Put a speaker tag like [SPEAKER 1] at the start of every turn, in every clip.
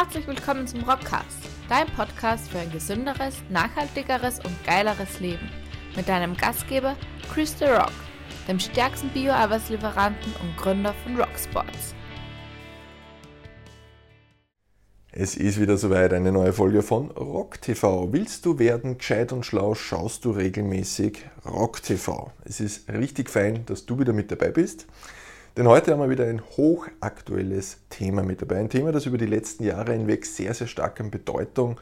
[SPEAKER 1] Herzlich willkommen zum Rockcast, dein Podcast für ein gesünderes, nachhaltigeres und geileres Leben. Mit deinem Gastgeber Chris The Rock, dem stärksten Bio-Arbeitslieferanten und Gründer von Rocksports.
[SPEAKER 2] Es ist wieder soweit eine neue Folge von Rock TV. Willst du werden gescheit und schlau, schaust du regelmäßig Rock TV. Es ist richtig fein, dass du wieder mit dabei bist. Denn heute haben wir wieder ein hochaktuelles Thema mit dabei. Ein Thema, das über die letzten Jahre hinweg sehr, sehr stark an Bedeutung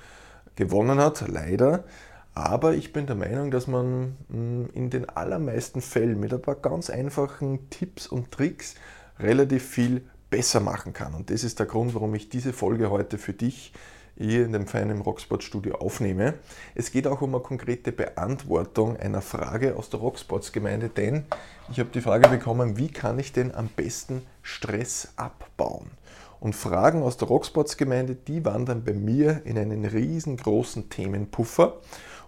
[SPEAKER 2] gewonnen hat, leider. Aber ich bin der Meinung, dass man hm, in den allermeisten Fällen mit ein paar ganz einfachen Tipps und Tricks relativ viel besser machen kann. Und das ist der Grund, warum ich diese Folge heute für dich hier in dem feinen Rocksport Studio aufnehme. Es geht auch um eine konkrete Beantwortung einer Frage aus der Rocksports Gemeinde, denn ich habe die Frage bekommen, wie kann ich denn am besten Stress abbauen? Und Fragen aus der Rocksports Gemeinde, die wandern bei mir in einen riesengroßen Themenpuffer.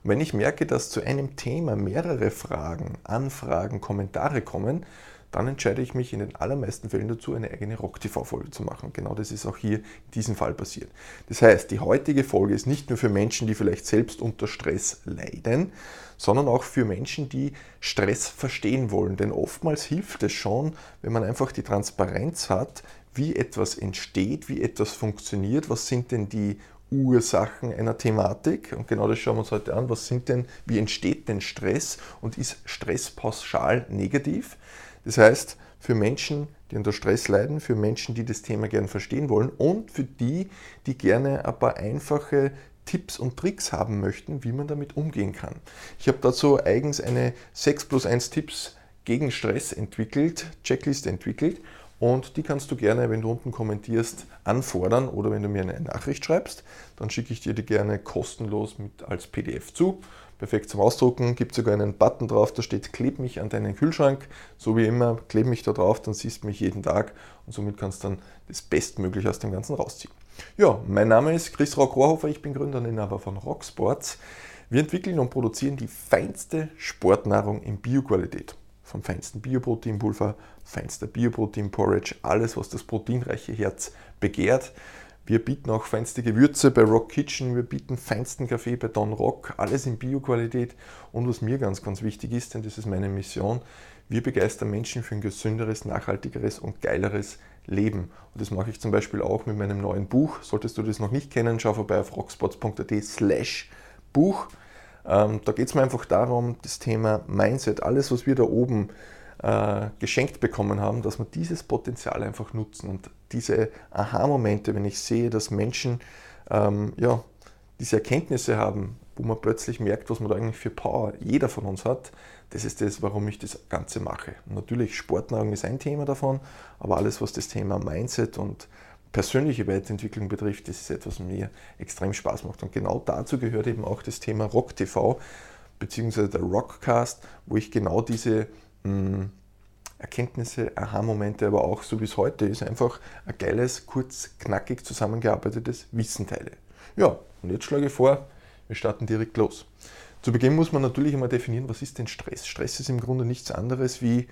[SPEAKER 2] Und wenn ich merke, dass zu einem Thema mehrere Fragen, Anfragen, Kommentare kommen, dann entscheide ich mich in den allermeisten Fällen dazu, eine eigene Rock-TV-Folge zu machen. Genau das ist auch hier in diesem Fall passiert. Das heißt, die heutige Folge ist nicht nur für Menschen, die vielleicht selbst unter Stress leiden, sondern auch für Menschen, die Stress verstehen wollen. Denn oftmals hilft es schon, wenn man einfach die Transparenz hat, wie etwas entsteht, wie etwas funktioniert, was sind denn die Ursachen einer Thematik. Und genau das schauen wir uns heute an. Was sind denn, wie entsteht denn Stress und ist Stress pauschal negativ? Das heißt, für Menschen, die unter Stress leiden, für Menschen, die das Thema gerne verstehen wollen und für die, die gerne ein paar einfache Tipps und Tricks haben möchten, wie man damit umgehen kann. Ich habe dazu eigens eine 6 plus 1 Tipps gegen Stress entwickelt, Checkliste entwickelt und die kannst du gerne, wenn du unten kommentierst, anfordern oder wenn du mir eine Nachricht schreibst, dann schicke ich dir die gerne kostenlos mit als PDF zu perfekt zum Ausdrucken. Gibt sogar einen Button drauf, da steht Kleb mich an deinen Kühlschrank. So wie immer, kleb mich da drauf, dann siehst du mich jeden Tag und somit kannst du dann das Bestmögliche aus dem Ganzen rausziehen. Ja, mein Name ist Chris Rock-Rohrhofer, ich bin Gründer und Inhaber von Rocksports. Wir entwickeln und produzieren die feinste Sportnahrung in Bioqualität. Vom feinsten Bioproteinpulver, feinster Bioproteinporridge, alles, was das proteinreiche Herz begehrt. Wir bieten auch feinste Gewürze bei Rock Kitchen, wir bieten feinsten Kaffee bei Don Rock, alles in Bioqualität. Und was mir ganz, ganz wichtig ist, denn das ist meine Mission, wir begeistern Menschen für ein gesünderes, nachhaltigeres und geileres Leben. Und das mache ich zum Beispiel auch mit meinem neuen Buch. Solltest du das noch nicht kennen, schau vorbei auf rockspots.at slash Buch. Ähm, da geht es mir einfach darum, das Thema Mindset, alles, was wir da oben äh, geschenkt bekommen haben, dass wir dieses Potenzial einfach nutzen und diese Aha-Momente, wenn ich sehe, dass Menschen ähm, ja, diese Erkenntnisse haben, wo man plötzlich merkt, was man da eigentlich für Power jeder von uns hat, das ist das, warum ich das Ganze mache. Natürlich, Sportnahrung ist ein Thema davon, aber alles, was das Thema Mindset und persönliche Weiterentwicklung betrifft, das ist etwas, was mir extrem Spaß macht. Und genau dazu gehört eben auch das Thema Rock TV, beziehungsweise der Rockcast, wo ich genau diese mh, hm, Erkenntnisse, Aha-Momente, aber auch so wie es heute ist, einfach ein geiles, kurz, knackig zusammengearbeitetes Wissen teile. Ja, und jetzt schlage ich vor, wir starten direkt los. Zu Beginn muss man natürlich einmal definieren, was ist denn Stress? Stress ist im Grunde nichts anderes wie,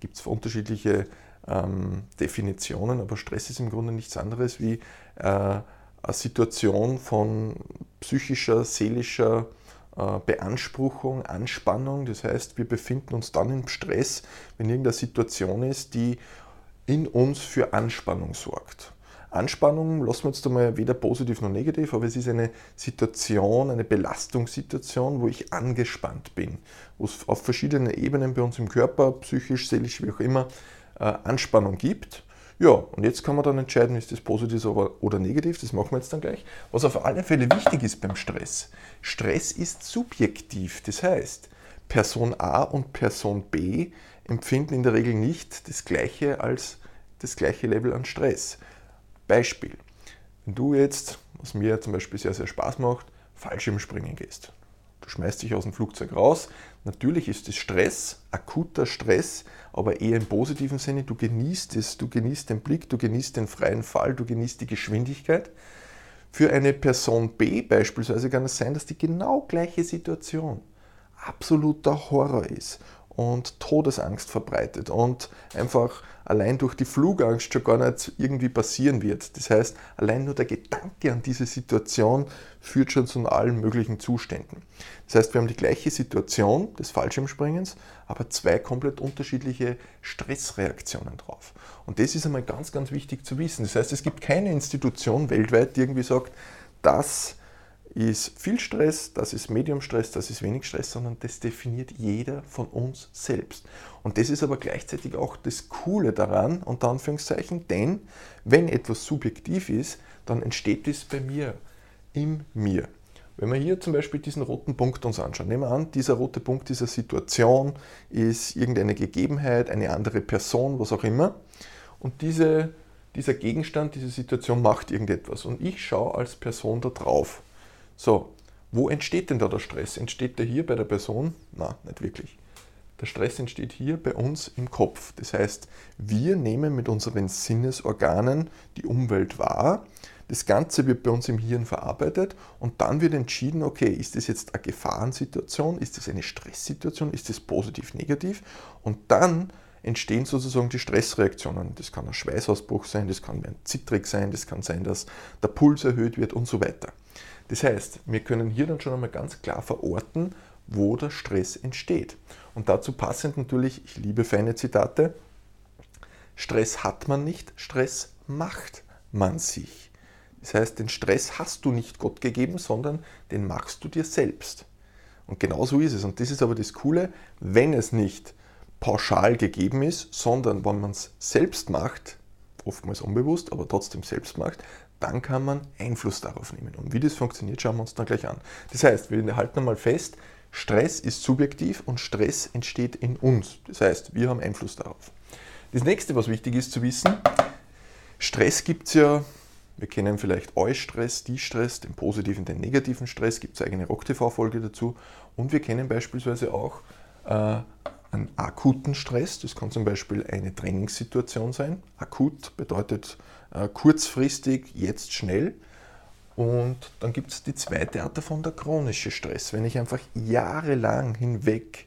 [SPEAKER 2] gibt es unterschiedliche ähm, Definitionen, aber Stress ist im Grunde nichts anderes wie äh, eine Situation von psychischer, seelischer, äh, Beanspruchung, Anspannung. Das heißt, wir befinden uns dann im Stress, wenn irgendeine Situation ist, die in uns für Anspannung sorgt. Anspannung lassen wir jetzt einmal weder positiv noch negativ, aber es ist eine Situation, eine Belastungssituation, wo ich angespannt bin, wo es auf verschiedenen Ebenen bei uns im Körper, psychisch, seelisch, wie auch immer, Anspannung gibt. Ja, und jetzt kann man dann entscheiden, ist das positiv oder negativ, das machen wir jetzt dann gleich. Was auf alle Fälle wichtig ist beim Stress, Stress ist subjektiv, das heißt, Person A und Person B empfinden in der Regel nicht das gleiche als das gleiche Level an Stress. Beispiel, wenn du jetzt, was mir zum Beispiel sehr, sehr Spaß macht, Fallschirmspringen gehst. Schmeißt dich aus dem Flugzeug raus. Natürlich ist es Stress, akuter Stress, aber eher im positiven Sinne. Du genießt es, du genießt den Blick, du genießt den freien Fall, du genießt die Geschwindigkeit. Für eine Person B beispielsweise kann es sein, dass die genau gleiche Situation absoluter Horror ist und Todesangst verbreitet und einfach allein durch die Flugangst schon gar nicht irgendwie passieren wird. Das heißt, allein nur der Gedanke an diese Situation führt schon zu allen möglichen Zuständen. Das heißt, wir haben die gleiche Situation des Fallschirmspringens, aber zwei komplett unterschiedliche Stressreaktionen drauf. Und das ist einmal ganz, ganz wichtig zu wissen. Das heißt, es gibt keine Institution weltweit, die irgendwie sagt, das ist viel Stress, das ist Medium Stress, das ist wenig Stress, sondern das definiert jeder von uns selbst. Und das ist aber gleichzeitig auch das Coole daran, unter Anführungszeichen, denn wenn etwas subjektiv ist, dann entsteht es bei mir, in mir. Wenn wir hier zum Beispiel diesen roten Punkt uns anschauen, nehmen wir an, dieser rote Punkt dieser Situation ist irgendeine Gegebenheit, eine andere Person, was auch immer. Und diese, dieser Gegenstand, diese Situation macht irgendetwas. Und ich schaue als Person da drauf. So, wo entsteht denn da der Stress? Entsteht der hier bei der Person? Na, nicht wirklich. Der Stress entsteht hier bei uns im Kopf. Das heißt, wir nehmen mit unseren Sinnesorganen die Umwelt wahr. Das Ganze wird bei uns im Hirn verarbeitet und dann wird entschieden, okay, ist das jetzt eine Gefahrensituation, ist das eine Stresssituation, ist das positiv, negativ? Und dann entstehen sozusagen die Stressreaktionen. Das kann ein Schweißausbruch sein, das kann ein zittrig sein, das kann sein, dass der Puls erhöht wird und so weiter. Das heißt, wir können hier dann schon einmal ganz klar verorten, wo der Stress entsteht. Und dazu passend natürlich, ich liebe feine Zitate, Stress hat man nicht, Stress macht man sich. Das heißt, den Stress hast du nicht Gott gegeben, sondern den machst du dir selbst. Und genau so ist es. Und das ist aber das Coole, wenn es nicht pauschal gegeben ist, sondern wenn man es selbst macht, oftmals unbewusst, aber trotzdem selbst macht, dann kann man Einfluss darauf nehmen. Und wie das funktioniert, schauen wir uns dann gleich an. Das heißt, wir halten einmal fest, Stress ist subjektiv und Stress entsteht in uns. Das heißt, wir haben Einfluss darauf. Das nächste, was wichtig ist zu wissen, Stress gibt es ja, wir kennen vielleicht Eustress, Die-Stress, den positiven, den negativen Stress, gibt es eigene Rock-TV-Folge dazu. Und wir kennen beispielsweise auch äh, einen akuten Stress. Das kann zum Beispiel eine Trainingssituation sein. Akut bedeutet äh, kurzfristig, jetzt schnell. Und dann gibt es die zweite Art davon, der chronische Stress. Wenn ich einfach jahrelang hinweg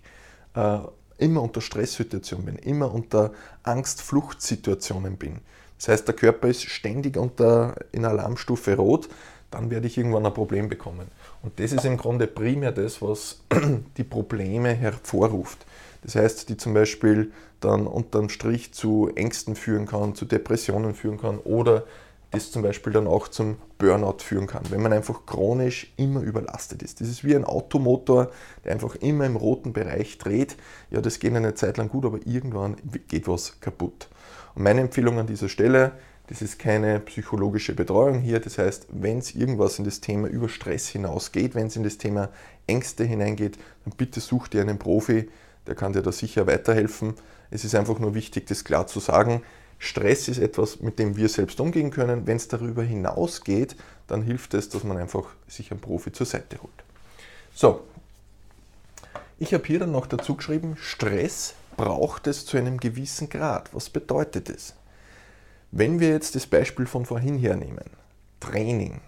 [SPEAKER 2] äh, immer unter Stresssituationen bin, immer unter Angst-Flucht-Situationen bin. Das heißt, der Körper ist ständig unter, in Alarmstufe rot, dann werde ich irgendwann ein Problem bekommen. Und das ist im Grunde primär das, was die Probleme hervorruft. Das heißt, die zum Beispiel dann unterm Strich zu Ängsten führen kann, zu Depressionen führen kann oder das zum Beispiel dann auch zum Burnout führen kann, wenn man einfach chronisch immer überlastet ist. Das ist wie ein Automotor, der einfach immer im roten Bereich dreht. Ja, das geht eine Zeit lang gut, aber irgendwann geht was kaputt. Und meine Empfehlung an dieser Stelle, das ist keine psychologische Betreuung hier. Das heißt, wenn es irgendwas in das Thema über Stress hinausgeht, wenn es in das Thema Ängste hineingeht, dann bitte such dir einen Profi, der kann dir da sicher weiterhelfen. Es ist einfach nur wichtig, das klar zu sagen. Stress ist etwas, mit dem wir selbst umgehen können. Wenn es darüber hinausgeht, dann hilft es, dass man einfach sich einen Profi zur Seite holt. So, ich habe hier dann noch dazu geschrieben, Stress braucht es zu einem gewissen Grad. Was bedeutet es? Wenn wir jetzt das Beispiel von vorhin hernehmen, Training,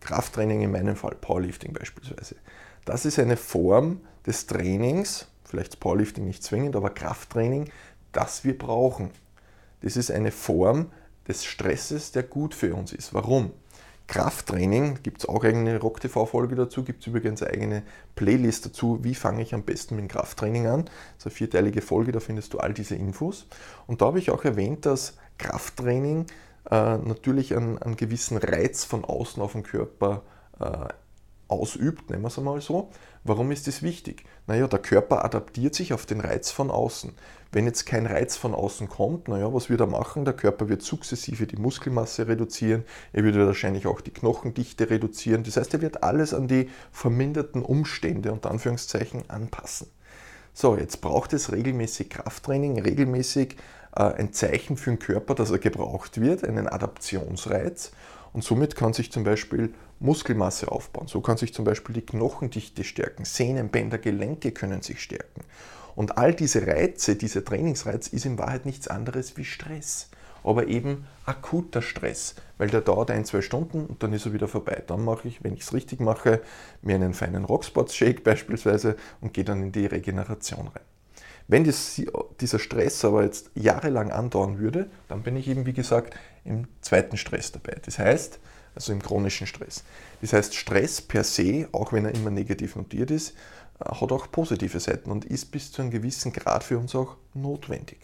[SPEAKER 2] Krafttraining in meinem Fall, Powerlifting beispielsweise, das ist eine Form des Trainings, vielleicht Powerlifting nicht zwingend, aber Krafttraining, das wir brauchen. Das ist eine Form des Stresses, der gut für uns ist. Warum? Krafttraining, gibt es auch eine Rock-TV-Folge dazu, gibt es übrigens eine eigene Playlist dazu, wie fange ich am besten mit dem Krafttraining an. Das ist eine vierteilige Folge, da findest du all diese Infos. Und da habe ich auch erwähnt, dass Krafttraining äh, natürlich einen, einen, gewissen Reiz von außen auf den Körper äh, ausübt, nennen wir es einmal so. Warum ist das wichtig? Naja, der Körper adaptiert sich auf den Reiz von außen. Wenn jetzt kein Reiz von außen kommt, naja, was wird er machen? Der Körper wird sukzessive die Muskelmasse reduzieren, er wird wahrscheinlich auch die Knochendichte reduzieren. Das heißt, er wird alles an die verminderten Umstände und Anführungszeichen anpassen. So, jetzt braucht es regelmäßig Krafttraining, regelmäßig ein Zeichen für den Körper, dass er gebraucht wird, einen Adaptionsreiz. Und somit kann sich zum Beispiel Muskelmasse aufbauen. So kann sich zum Beispiel die Knochendichte stärken, Sehnenbänder, Gelenke können sich stärken. Und all diese Reize, dieser Trainingsreiz ist in Wahrheit nichts anderes wie Stress. Aber eben akuter Stress, weil der dauert ein, zwei Stunden und dann ist er wieder vorbei. Dann mache ich, wenn ich es richtig mache, mir einen feinen Rocksports Shake beispielsweise und gehe dann in die Regeneration rein. Wenn das, dieser Stress aber jetzt jahrelang andauern würde, dann bin ich eben, wie gesagt, im zweiten Stress dabei. Das heißt, also im chronischen Stress. Das heißt, Stress per se, auch wenn er immer negativ notiert ist, äh, hat auch positive Seiten und ist bis zu einem gewissen Grad für uns auch notwendig.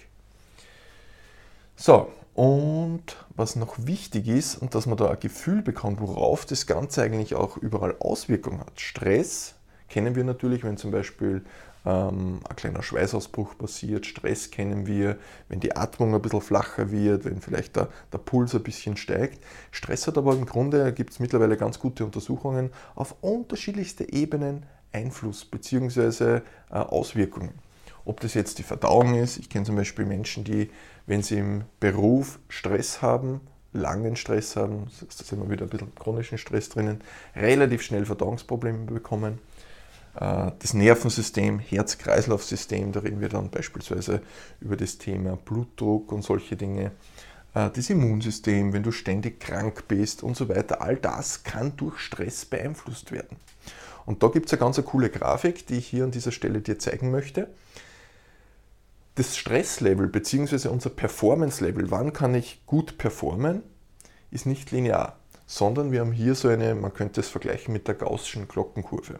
[SPEAKER 2] So, und was noch wichtig ist und dass man da ein Gefühl bekommt, worauf das Ganze eigentlich auch überall Auswirkungen hat. Stress kennen wir natürlich, wenn zum Beispiel ähm, ein kleiner Schweißausbruch passiert. Stress kennen wir, wenn die Atmung ein bisschen flacher wird, wenn vielleicht der, der Puls ein bisschen steigt. Stress hat aber im Grunde, gibt es mittlerweile ganz gute Untersuchungen, auf unterschiedlichste Ebenen Einfluss bzw. Äh, Auswirkungen. Ob das jetzt die Verdauung ist, ich kenne zum Beispiel Menschen, die, wenn sie im Beruf Stress haben, langen Stress haben, da sind wir wieder ein bisschen chronischen Stress drinnen, relativ schnell Verdauungsprobleme bekommen. Äh, das Nervensystem, Herz-Kreislauf-System, da reden wir dann beispielsweise über das Thema Blutdruck und solche Dinge. Äh, das Immunsystem, wenn du ständig krank bist und so weiter, all das kann durch Stress beeinflusst werden. Und da gibt es eine ganz coole Grafik, die ich hier an dieser Stelle dir zeigen möchte. Das Stresslevel bzw. unser Performance-Level, wann kann ich gut performen, ist nicht linear, sondern wir haben hier so eine, man könnte es vergleichen mit der Gaußschen Glockenkurve.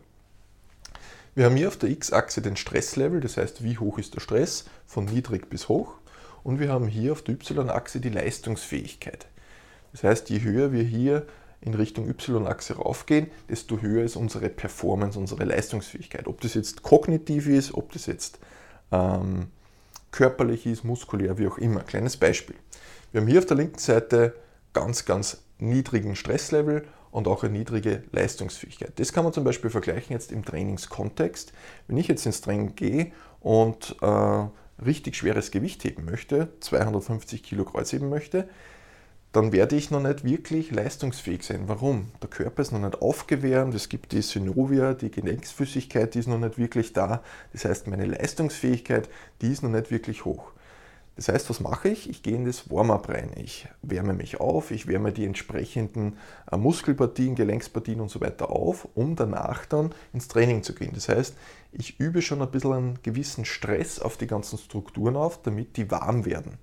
[SPEAKER 2] Wir haben hier auf der x-Achse den Stresslevel, das heißt, wie hoch ist der Stress, von niedrig bis hoch. Und wir haben hier auf der y-Achse die Leistungsfähigkeit. Das heißt, je höher wir hier in Richtung y-Achse raufgehen, desto höher ist unsere Performance, unsere Leistungsfähigkeit. Ob das jetzt kognitiv ist, ob das jetzt ähm, körperlich ist, muskulär, wie auch immer. Kleines Beispiel. Wir haben hier auf der linken Seite ganz, ganz niedrigen Stresslevel und auch eine niedrige Leistungsfähigkeit. Das kann man zum Beispiel vergleichen jetzt im Trainingskontext. Wenn ich jetzt ins Training gehe und äh, richtig schweres Gewicht heben möchte, 250 Kilo Kreuz heben möchte, dann werde ich noch nicht wirklich leistungsfähig sein. Warum? Der Körper ist noch nicht aufgewärmt, es gibt die Synovia, die Gelenksflüssigkeit, die ist noch nicht wirklich da. Das heißt, meine Leistungsfähigkeit, die ist noch nicht wirklich hoch. Das heißt, was mache ich? Ich gehe in das Warm-up rein. Ich wärme mich auf, ich wärme die entsprechenden äh, Muskelpartien, Gelenkspartien und so weiter auf, um danach dann ins Training zu gehen. Das heißt, ich übe schon ein bisschen einen gewissen Stress auf die ganzen Strukturen auf, damit die warm werden.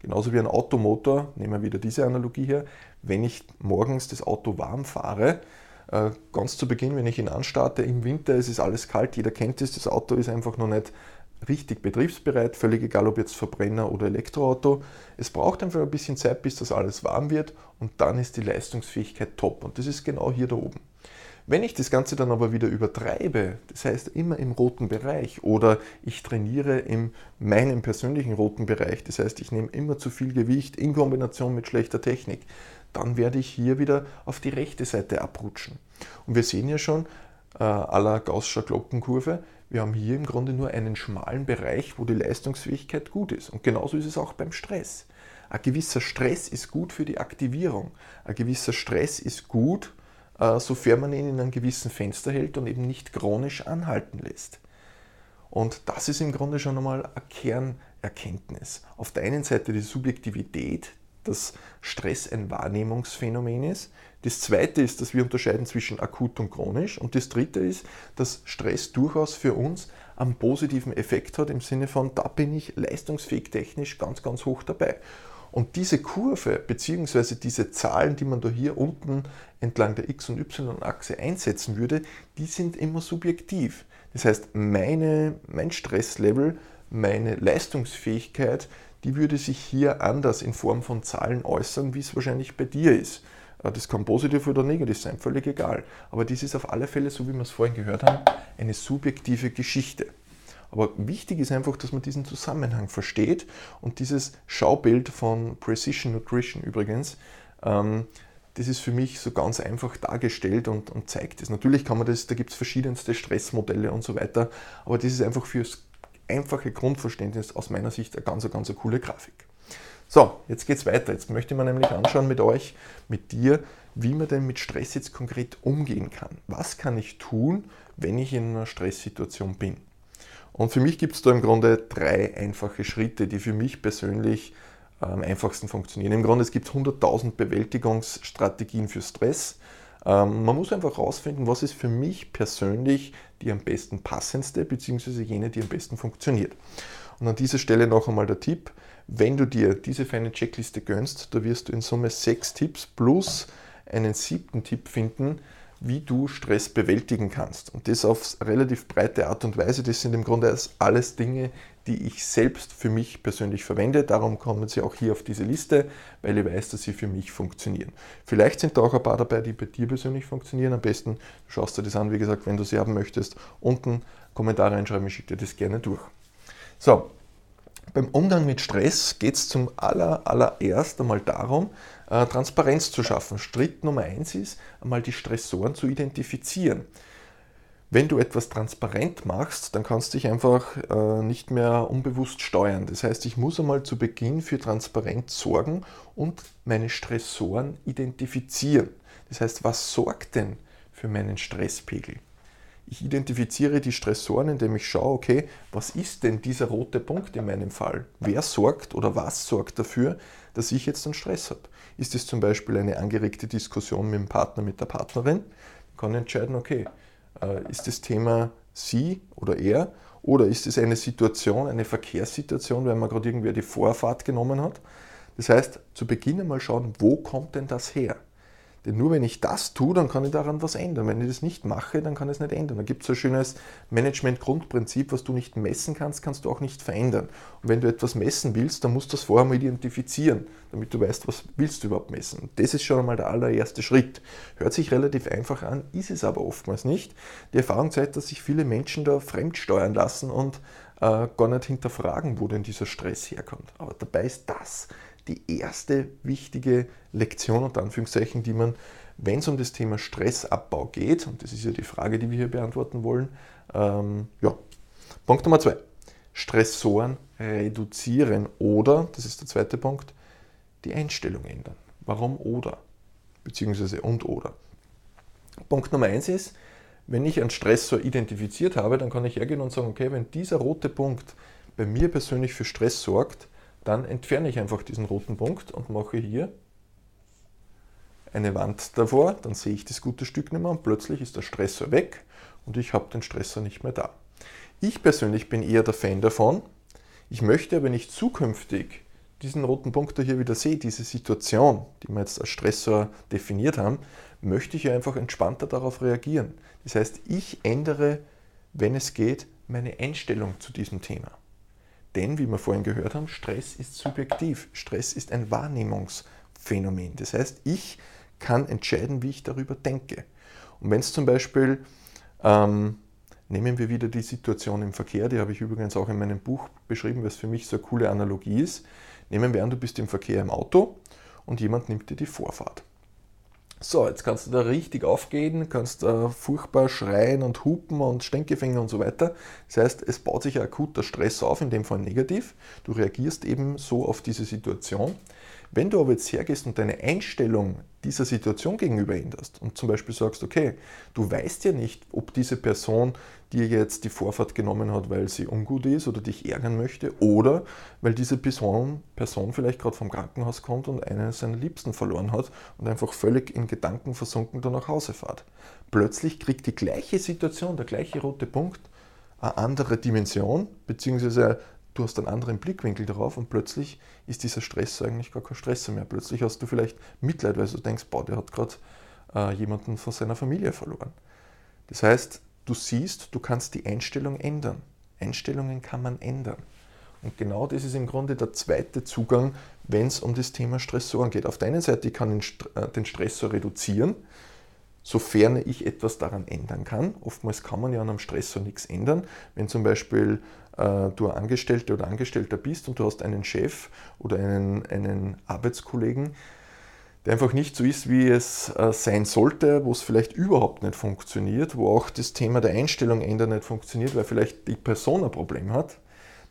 [SPEAKER 2] Genauso wie ein Automotor, nehmen wir wieder diese Analogie her, wenn ich morgens das Auto warm fahre, äh, ganz zu Beginn, wenn ich ihn anstarte, im Winter es ist alles kalt, jeder kennt es, das Auto ist einfach noch nicht richtig betriebsbereit, völlig egal ob jetzt Verbrenner oder Elektroauto. Es braucht einfach ein bisschen Zeit, bis das alles warm wird und dann ist die Leistungsfähigkeit top und das ist genau hier da oben. Wenn ich das Ganze dann aber wieder übertreibe, das heißt immer im roten Bereich oder ich trainiere in meinem persönlichen roten Bereich, das heißt ich nehme immer zu viel Gewicht in Kombination mit schlechter Technik, dann werde ich hier wieder auf die rechte Seite abrutschen. Und wir sehen ja schon, äh, à la Gaußscher Glockenkurve, wir haben hier im Grunde nur einen schmalen Bereich, wo die Leistungsfähigkeit gut ist. Und genauso ist es auch beim Stress. Ein gewisser Stress ist gut für die Aktivierung. Ein gewisser Stress ist gut, äh, sofern man ihn in einem gewissen Fenster hält und eben nicht chronisch anhalten lässt. Und das ist im Grunde schon einmal eine Kernerkenntnis. Auf der einen Seite die Subjektivität, dass Stress ein Wahrnehmungsphänomen ist. Das zweite ist, dass wir unterscheiden zwischen akut und chronisch. Und das dritte ist, dass Stress durchaus für uns einen positiven Effekt hat im Sinne von, da bin ich leistungsfähig technisch ganz, ganz hoch dabei. Und diese Kurve bzw. diese Zahlen, die man da hier unten entlang der X- und Y-Achse einsetzen würde, die sind immer subjektiv. Das heißt, meine, mein Stresslevel, meine Leistungsfähigkeit, die würde sich hier anders in Form von Zahlen äußern, wie es wahrscheinlich bei dir ist. Äh, das kann positiv oder negativ sein, völlig egal. Aber dies ist auf alle Fälle, so wie wir es vorhin gehört haben, eine subjektive Geschichte. Aber wichtig ist einfach, dass man diesen Zusammenhang versteht und dieses Schaubild von Precision Nutrition übrigens, ähm, das ist für mich so ganz einfach dargestellt und, und zeigt es. Natürlich kann man das, da gibt es verschiedenste Stressmodelle und so weiter, aber das ist einfach fürs einfache Grundverständnis aus meiner Sicht eine ganz, ganz coole Grafik. So, jetzt geht es weiter. Jetzt möchte man nämlich anschauen mit euch, mit dir, wie man denn mit Stress jetzt konkret umgehen kann. Was kann ich tun, wenn ich in einer Stresssituation bin? Und für mich gibt es da im Grunde drei einfache Schritte, die für mich persönlich am einfachsten funktionieren. Im Grunde es gibt 100.000 Bewältigungsstrategien für Stress. Ähm, man muss einfach herausfinden, was ist für mich persönlich die am besten passendste, beziehungsweise jene, die am besten funktioniert. Und an dieser Stelle noch einmal der Tipp, wenn du dir diese feine Checkliste gönnst, da wirst du in Summe sechs Tipps plus einen siebten Tipp finden, wie du Stress bewältigen kannst. Und das auf relativ breite Art und Weise. Das sind im Grunde alles Dinge, die ich selbst für mich persönlich verwende. Darum kommen sie auch hier auf diese Liste, weil ich weiß, dass sie für mich funktionieren. Vielleicht sind da auch ein paar dabei, die bei dir persönlich funktionieren. Am besten schaust du das an, wie gesagt, wenn du sie haben möchtest. Unten Kommentare reinschreiben, ich schicke dir das gerne durch. So, beim Umgang mit Stress geht es zum aller, allererst einmal darum, äh, Transparenz zu schaffen. Schritt Nummer eins ist, einmal die Stressoren zu identifizieren. Wenn du etwas transparent machst, dann kannst du dich einfach äh, nicht mehr unbewusst steuern. Das heißt, ich muss einmal zu Beginn für Transparenz sorgen und meine Stressoren identifizieren. Das heißt, was sorgt denn für meinen Stresspegel? Ich identifiziere die Stressoren, indem ich schaue, okay, was ist denn dieser rote Punkt in meinem Fall? Wer sorgt oder was sorgt dafür, dass ich jetzt einen Stress habe? Ist es zum Beispiel eine angeregte Diskussion mit dem Partner, mit der Partnerin? Ich kann entscheiden, okay, äh, ist das Thema sie oder er oder ist es eine Situation, eine Verkehrssituation, weil man gerade irgendwer die Vorfahrt genommen hat? Das heißt, zu Beginn einmal schauen, wo kommt denn das her? Denn nur wenn ich das tue, dann kann ich daran was ändern. Wenn ich das nicht mache, dann kann ich es nicht ändern. Da gibt es so ein schönes Management-Grundprinzip, was du nicht messen kannst, kannst du auch nicht verändern. Und wenn du etwas messen willst, dann musst du das vorher mal identifizieren, damit du weißt, was willst du überhaupt messen. Und das ist schon einmal der allererste Schritt. Hört sich relativ einfach an, ist es aber oftmals nicht. Die Erfahrung zeigt, dass sich viele Menschen da fremdsteuern lassen und äh, gar nicht hinterfragen, wo denn dieser Stress herkommt. Aber dabei ist das die erste wichtige Lektion, unter Anführungszeichen, die man, wenn es um das Thema Stressabbau geht, und das ist ja die Frage, die wir hier beantworten wollen, ähm, ja. Punkt Nummer zwei. Stressoren reduzieren oder, das ist der zweite Punkt, die Einstellung ändern. Warum oder? Beziehungsweise und oder. Punkt Nummer eins ist, wenn ich einen Stressor identifiziert habe, dann kann ich hergehen und sagen, okay, wenn dieser rote Punkt bei mir persönlich für Stress sorgt, dann entferne ich einfach diesen roten Punkt und mache hier eine Wand davor, dann sehe ich das gute Stück nicht mehr und plötzlich ist der Stressor weg und ich habe den Stressor nicht mehr da. Ich persönlich bin eher der Fan davon. Ich möchte aber nicht zukünftig diesen roten Punkt da hier wieder sehe, diese Situation, die wir jetzt als Stressor definiert haben, möchte ich einfach entspannter darauf reagieren. Das heißt, ich ändere, wenn es geht, meine Einstellung zu diesem Thema. Denn, wie wir vorhin gehört haben, Stress ist subjektiv. Stress ist ein Wahrnehmungsphänomen. Das heißt, ich kann entscheiden, wie ich darüber denke. Und wenn es zum Beispiel, ähm, nehmen wir wieder die Situation im Verkehr, die habe ich übrigens auch in meinem Buch beschrieben, es für mich so eine coole Analogie ist. Nehmen wir an, du bist im Verkehr im Auto und jemand nimmt dir die Vorfahrt. So, jetzt kannst du da richtig aufgehen, kannst äh, furchtbar schreien und hupen und Stänkefinger und so weiter. Das heißt, es baut sich akuter Stress auf, in dem Fall negativ. Du reagierst eben so auf diese Situation. Wenn du aber jetzt hergehst und deine Einstellung dieser Situation gegenüber änderst und zum Beispiel sagst, okay, du weißt ja nicht, ob diese Person dir jetzt die Vorfahrt genommen hat, weil sie ungut ist oder dich ärgern möchte oder weil diese Person, Person vielleicht gerade vom Krankenhaus kommt und einen seiner Liebsten verloren hat und einfach völlig in Gedanken versunken da nach Hause fährt. Plötzlich kriegt die gleiche Situation, der gleiche rote Punkt, eine andere Dimension, beziehungsweise du hast einen anderen Blickwinkel darauf und plötzlich ist dieser Stress eigentlich gar kein Stress mehr. Plötzlich hast du vielleicht Mitleid, weil du denkst, boah, der hat gerade äh, jemanden von seiner Familie verloren. Das heißt, du siehst, du kannst die Einstellung ändern. Einstellungen kann man ändern. Und genau das ist im Grunde der zweite Zugang, wenn es um das Thema Stressoren geht. Auf der einen Seite kann ich äh, den Stressor reduzieren, sofern ich etwas daran ändern kann. Oftmals kann man ja an einem Stressor nichts ändern. Wenn zum Beispiel äh, du Angestellte oder Angestellter bist und du hast einen Chef oder einen, einen Arbeitskollegen, der einfach nicht so ist, wie es äh, sein sollte, wo es vielleicht überhaupt nicht funktioniert, wo auch das Thema der Einstellung ändern nicht funktioniert, weil vielleicht die Person ein Problem hat,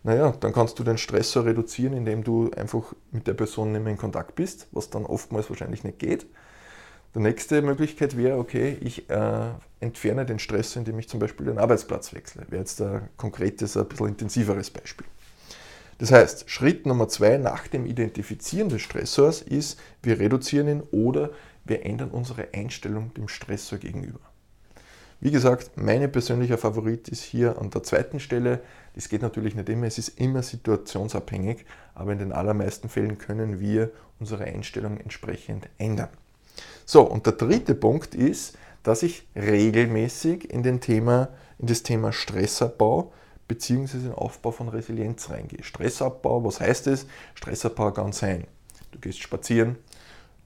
[SPEAKER 2] naja, dann kannst du den Stressor reduzieren, indem du einfach mit der Person nicht mehr in Kontakt bist, was dann oftmals wahrscheinlich nicht geht. Die nächste Möglichkeit wäre, okay, ich äh, entferne den Stress, indem ich zum Beispiel den Arbeitsplatz wechsle. Wäre jetzt ein konkretes, ein bisschen intensiveres Beispiel. Das heißt, Schritt Nummer zwei nach dem Identifizieren des Stressors ist, wir reduzieren ihn oder wir ändern unsere Einstellung dem Stressor gegenüber. Wie gesagt, mein persönlicher Favorit ist hier an der zweiten Stelle. Das geht natürlich nicht immer, es ist immer situationsabhängig, aber in den allermeisten Fällen können wir unsere Einstellung entsprechend ändern. So, und der dritte Punkt ist, dass ich regelmäßig in, den Thema, in das Thema Stressabbau bzw. den Aufbau von Resilienz reingehe. Stressabbau, was heißt es? Stressabbau kann sein, du gehst spazieren,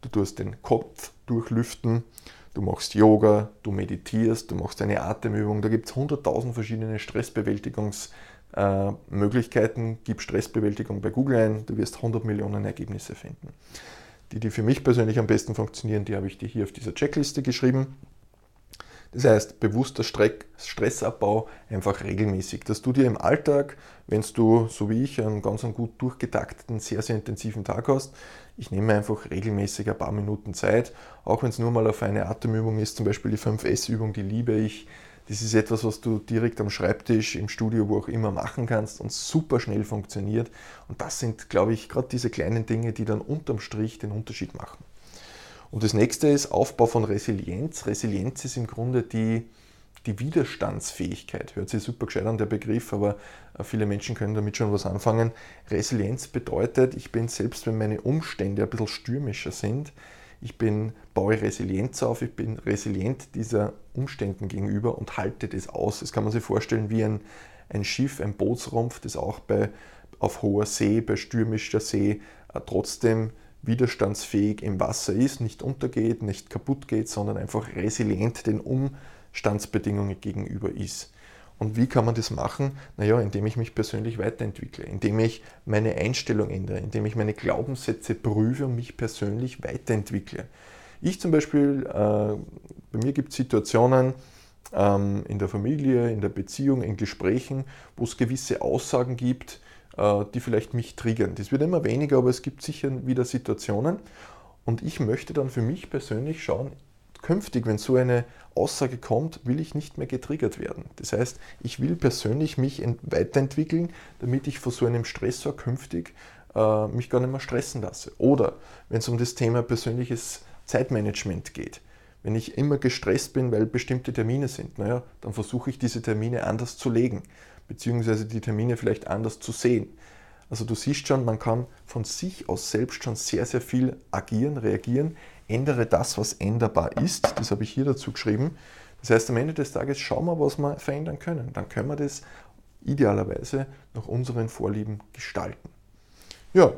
[SPEAKER 2] du tust den Kopf durchlüften, du machst Yoga, du meditierst, du machst eine Atemübung. Da gibt es 100.000 verschiedene Stressbewältigungsmöglichkeiten. Äh, Gib Stressbewältigung bei Google ein, du wirst 100 Millionen Ergebnisse finden. Die, die für mich persönlich am besten funktionieren, die habe ich dir hier auf dieser Checkliste geschrieben. Das heißt, bewusster Stressabbau einfach regelmäßig, dass du dir im Alltag, wenn du, so wie ich, einen ganz gut durchgetakteten, sehr, sehr intensiven Tag hast, ich nehme einfach regelmäßig ein paar Minuten Zeit, auch wenn es nur mal auf eine Atemübung ist, zum Beispiel die 5S-Übung, die liebe ich. Das ist etwas, was du direkt am Schreibtisch, im Studio, wo auch immer machen kannst und super schnell funktioniert. Und das sind, glaube ich, gerade diese kleinen Dinge, die dann unterm Strich den Unterschied machen. Und das nächste ist Aufbau von Resilienz. Resilienz ist im Grunde die, die Widerstandsfähigkeit. Hört sich super gescheit an, der Begriff, aber äh, viele Menschen können damit schon was anfangen. Resilienz bedeutet, ich bin selbst, wenn meine Umstände ein bisschen stürmischer sind, ich bin, baue Resilienz auf, ich bin resilient dieser Umständen gegenüber und halte das aus. Das kann man sich vorstellen wie ein, ein Schiff, ein Bootsrumpf, das auch bei, auf hoher See, bei stürmischer See äh, trotzdem widerstandsfähig im Wasser ist, nicht untergeht, nicht kaputt geht, sondern einfach resilient den Umstandsbedingungen gegenüber ist. Und wie kann man das machen? Naja, indem ich mich persönlich weiterentwickle, indem ich meine Einstellung ändere, indem ich meine Glaubenssätze prüfe und mich persönlich weiterentwickle. Ich zum Beispiel, äh, bei mir gibt es Situationen ähm, in der Familie, in der Beziehung, in Gesprächen, wo es gewisse Aussagen gibt, äh, die vielleicht mich triggern. Das wird immer weniger, aber es gibt sicher wieder Situationen. Und ich möchte dann für mich persönlich schauen, künftig, wenn so eine Aussage kommt, will ich nicht mehr getriggert werden. Das heißt, ich will persönlich mich weiterentwickeln, damit ich vor so einem Stressor künftig äh, mich gar nicht mehr stressen lasse. Oder wenn es um das Thema persönliches Zeitmanagement geht. Wenn ich immer gestresst bin, weil bestimmte Termine sind, naja, dann versuche ich diese Termine anders zu legen beziehungsweise die Termine vielleicht anders zu sehen. Also du siehst schon, man kann von sich aus selbst schon sehr, sehr viel agieren, reagieren. Ändere das, was änderbar ist. Das habe ich hier dazu geschrieben. Das heißt, am Ende des Tages schauen wir, was wir verändern können. Dann können wir das idealerweise nach unseren Vorlieben gestalten. Ja,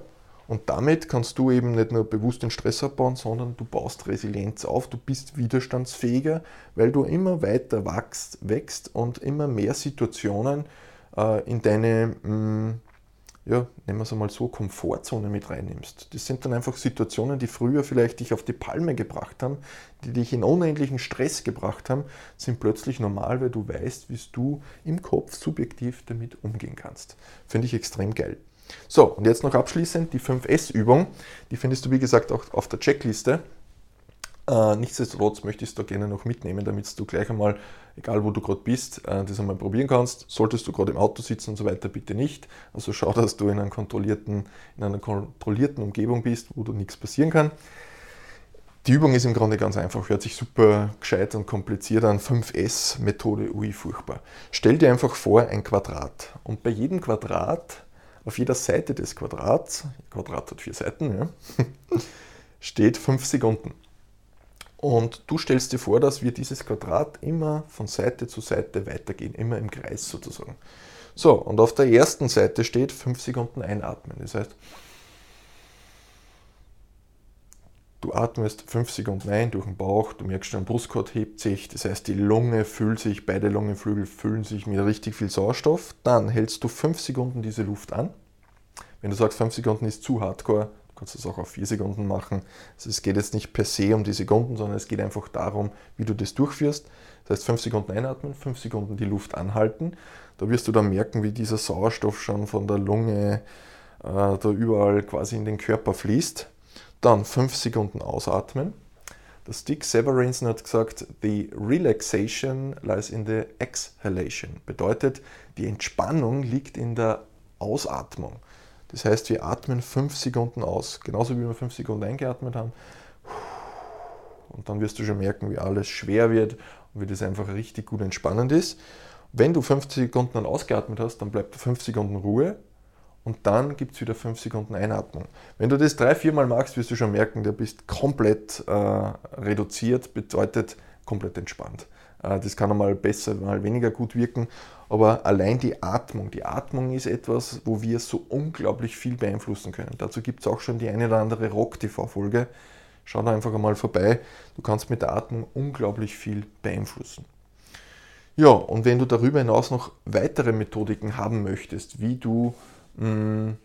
[SPEAKER 2] und damit kannst du eben nicht nur bewusst den Stress abbauen, sondern du baust Resilienz auf, du bist widerstandsfähiger, weil du immer weiter wachst, wächst und immer mehr Situationen äh, in deine, mh, mm, ja, nehmen wir es einmal so, Komfortzone mit reinnimmst. Das sind dann einfach Situationen, die früher vielleicht dich auf die Palme gebracht haben, die dich in unendlichen Stress gebracht haben, sind plötzlich normal, weil du weißt, wie du im Kopf subjektiv damit umgehen kannst. Finde ich extrem geil. So, und jetzt noch abschließend die 5S-Übung. Die findest du, wie gesagt, auch auf der Checkliste. Äh, nichtsdestotrotz möchte ich es da gerne noch mitnehmen, damit du gleich einmal, egal wo du gerade bist, äh, das einmal probieren kannst. Solltest du gerade im Auto sitzen und so weiter, bitte nicht. Also schau, dass du in, kontrollierten, in einer kontrollierten Umgebung bist, wo du nichts passieren kann. Die Übung ist im Grunde ganz einfach, hört sich super gescheit und kompliziert an. 5S-Methode, ui, furchtbar. Stell dir einfach vor ein Quadrat und bei jedem Quadrat auf jeder Seite des Quadrats, Quadrat hat vier Seiten, ja, steht 5 Sekunden. Und du stellst dir vor, dass wir dieses Quadrat immer von Seite zu Seite weitergehen, immer im Kreis sozusagen. So, und auf der ersten Seite steht 5 Sekunden einatmen. Das heißt, Du atmest 5 Sekunden ein durch den Bauch, du merkst, dein Brustkorb hebt sich, das heißt, die Lunge füllt sich, beide Lungenflügel füllen sich mit richtig viel Sauerstoff. Dann hältst du 5 Sekunden diese Luft an. Wenn du sagst, 5 Sekunden ist zu hardcore, kannst das auch auf 4 Sekunden machen. Also es geht jetzt nicht per se um die Sekunden, sondern es geht einfach darum, wie du das durchführst. Das heißt, 5 Sekunden einatmen, 5 Sekunden die Luft anhalten. Da wirst du dann merken, wie dieser Sauerstoff schon von der Lunge äh, da überall quasi in den Körper fließt. Dann 5 Sekunden ausatmen. Der Stick Severinsen hat gesagt, the relaxation lies in the exhalation. Bedeutet, die Entspannung liegt in der Ausatmung. Das heißt, wir atmen 5 Sekunden aus, genauso wie wir 5 Sekunden eingeatmet haben. Und dann wirst du schon merken, wie alles schwer wird und wie das einfach richtig gut entspannend ist. Wenn du 50 Sekunden dann ausgeatmet hast, dann bleibt 5 Sekunden Ruhe und dann gibt es wieder 5 Sekunden Einatmung. Wenn du das drei, viermal machst, wirst du schon merken, du bist komplett äh, reduziert, bedeutet komplett entspannt. Äh, das kann einmal besser, mal weniger gut wirken, aber allein die Atmung, die Atmung ist etwas, wo wir so unglaublich viel beeinflussen können. Dazu gibt es auch schon die eine oder andere Rock-TV-Folge. Schau da einfach einmal vorbei. Du kannst mit der Atmung unglaublich viel beeinflussen. Ja, und wenn du darüber hinaus noch weitere Methodiken haben möchtest, wie du mh, mm,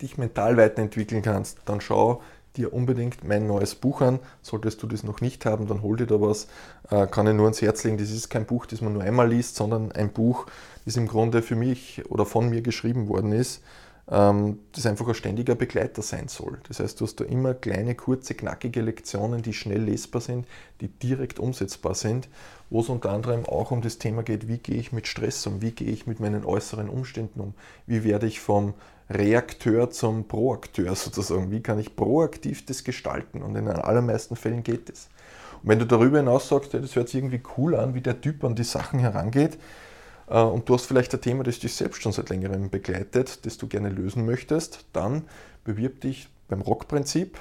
[SPEAKER 2] dich mental weiterentwickeln kannst, dann schau dir unbedingt mein neues Buch an. Solltest du das noch nicht haben, dann hol dir da was. Äh, kann ich nur ans Herz legen. Das ist kein Buch, das man nur einmal liest, sondern ein Buch, das im Grunde für mich oder von mir geschrieben worden ist, ähm, das einfach ein ständiger Begleiter sein soll. Das heißt, du hast da immer kleine, kurze, knackige Lektionen, die schnell lesbar sind, die direkt umsetzbar sind, wo es unter anderem auch um das Thema geht, wie gehe ich mit Stress um, wie gehe ich mit meinen äußeren Umständen um, wie werde ich vom Reakteur zum Proakteur sozusagen, wie kann ich proaktiv das gestalten und in den allermeisten Fällen geht es. Und wenn du darüber hinaus sagst, das hört sich irgendwie cool an, wie der Typ an die Sachen herangeht, äh, und du hast vielleicht ein Thema, das dich selbst schon seit längerem begleitet, das du gerne lösen möchtest, dann bewirb dich beim Rockprinzip,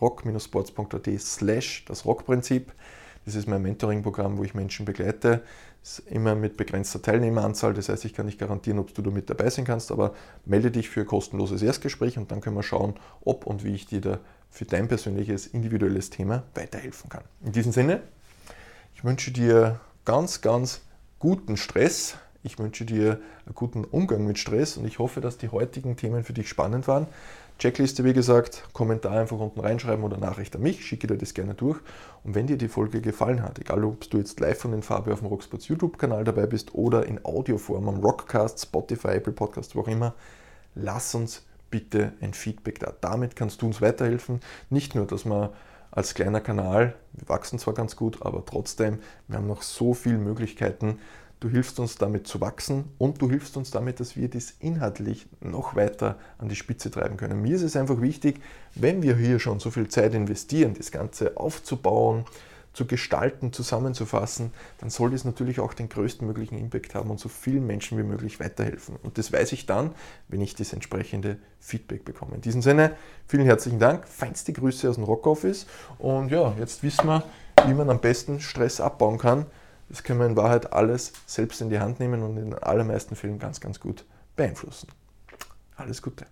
[SPEAKER 2] rock-sports.at slash das Rockprinzip. Das ist mein Mentoring-Programm, wo ich Menschen begleite. Ist immer mit begrenzter Teilnehmeranzahl, das heißt, ich kann nicht garantieren, ob du da mit dabei sein kannst, aber melde dich für ein kostenloses Erstgespräch und dann können wir schauen, ob und wie ich dir da für dein persönliches, individuelles Thema weiterhelfen kann. In diesem Sinne, ich wünsche dir ganz, ganz guten Stress, ich wünsche dir einen guten Umgang mit Stress und ich hoffe, dass die heutigen Themen für dich spannend waren. Checkliste, wie gesagt, Kommentar einfach unten reinschreiben oder Nachricht an mich, schicke dir das gerne durch. Und wenn dir die Folge gefallen hat, egal ob du jetzt live von den Farbe auf dem Rocksports YouTube-Kanal dabei bist oder in Audioform am Rockcast, Spotify, Apple Podcasts, wo auch immer, lass uns bitte ein Feedback da. Damit kannst du uns weiterhelfen. Nicht nur, dass wir als kleiner Kanal, wir wachsen zwar ganz gut, aber trotzdem, wir haben noch so viele Möglichkeiten, Du hilfst uns damit zu wachsen und du hilfst uns damit, dass wir das inhaltlich noch weiter an die Spitze treiben können. Mir ist es einfach wichtig, wenn wir hier schon so viel Zeit investieren, das Ganze aufzubauen, zu gestalten, zusammenzufassen, dann soll das natürlich auch den größtmöglichen Impact haben und so vielen Menschen wie möglich weiterhelfen. Und das weiß ich dann, wenn ich das entsprechende Feedback bekomme. In diesem Sinne, vielen herzlichen Dank, feinste Grüße aus dem Rockoffice und ja, jetzt wissen wir, wie man am besten Stress abbauen kann das können wir in Wahrheit alles selbst in die Hand nehmen und in den allermeisten Fällen ganz, ganz gut beeinflussen. Alles Gute.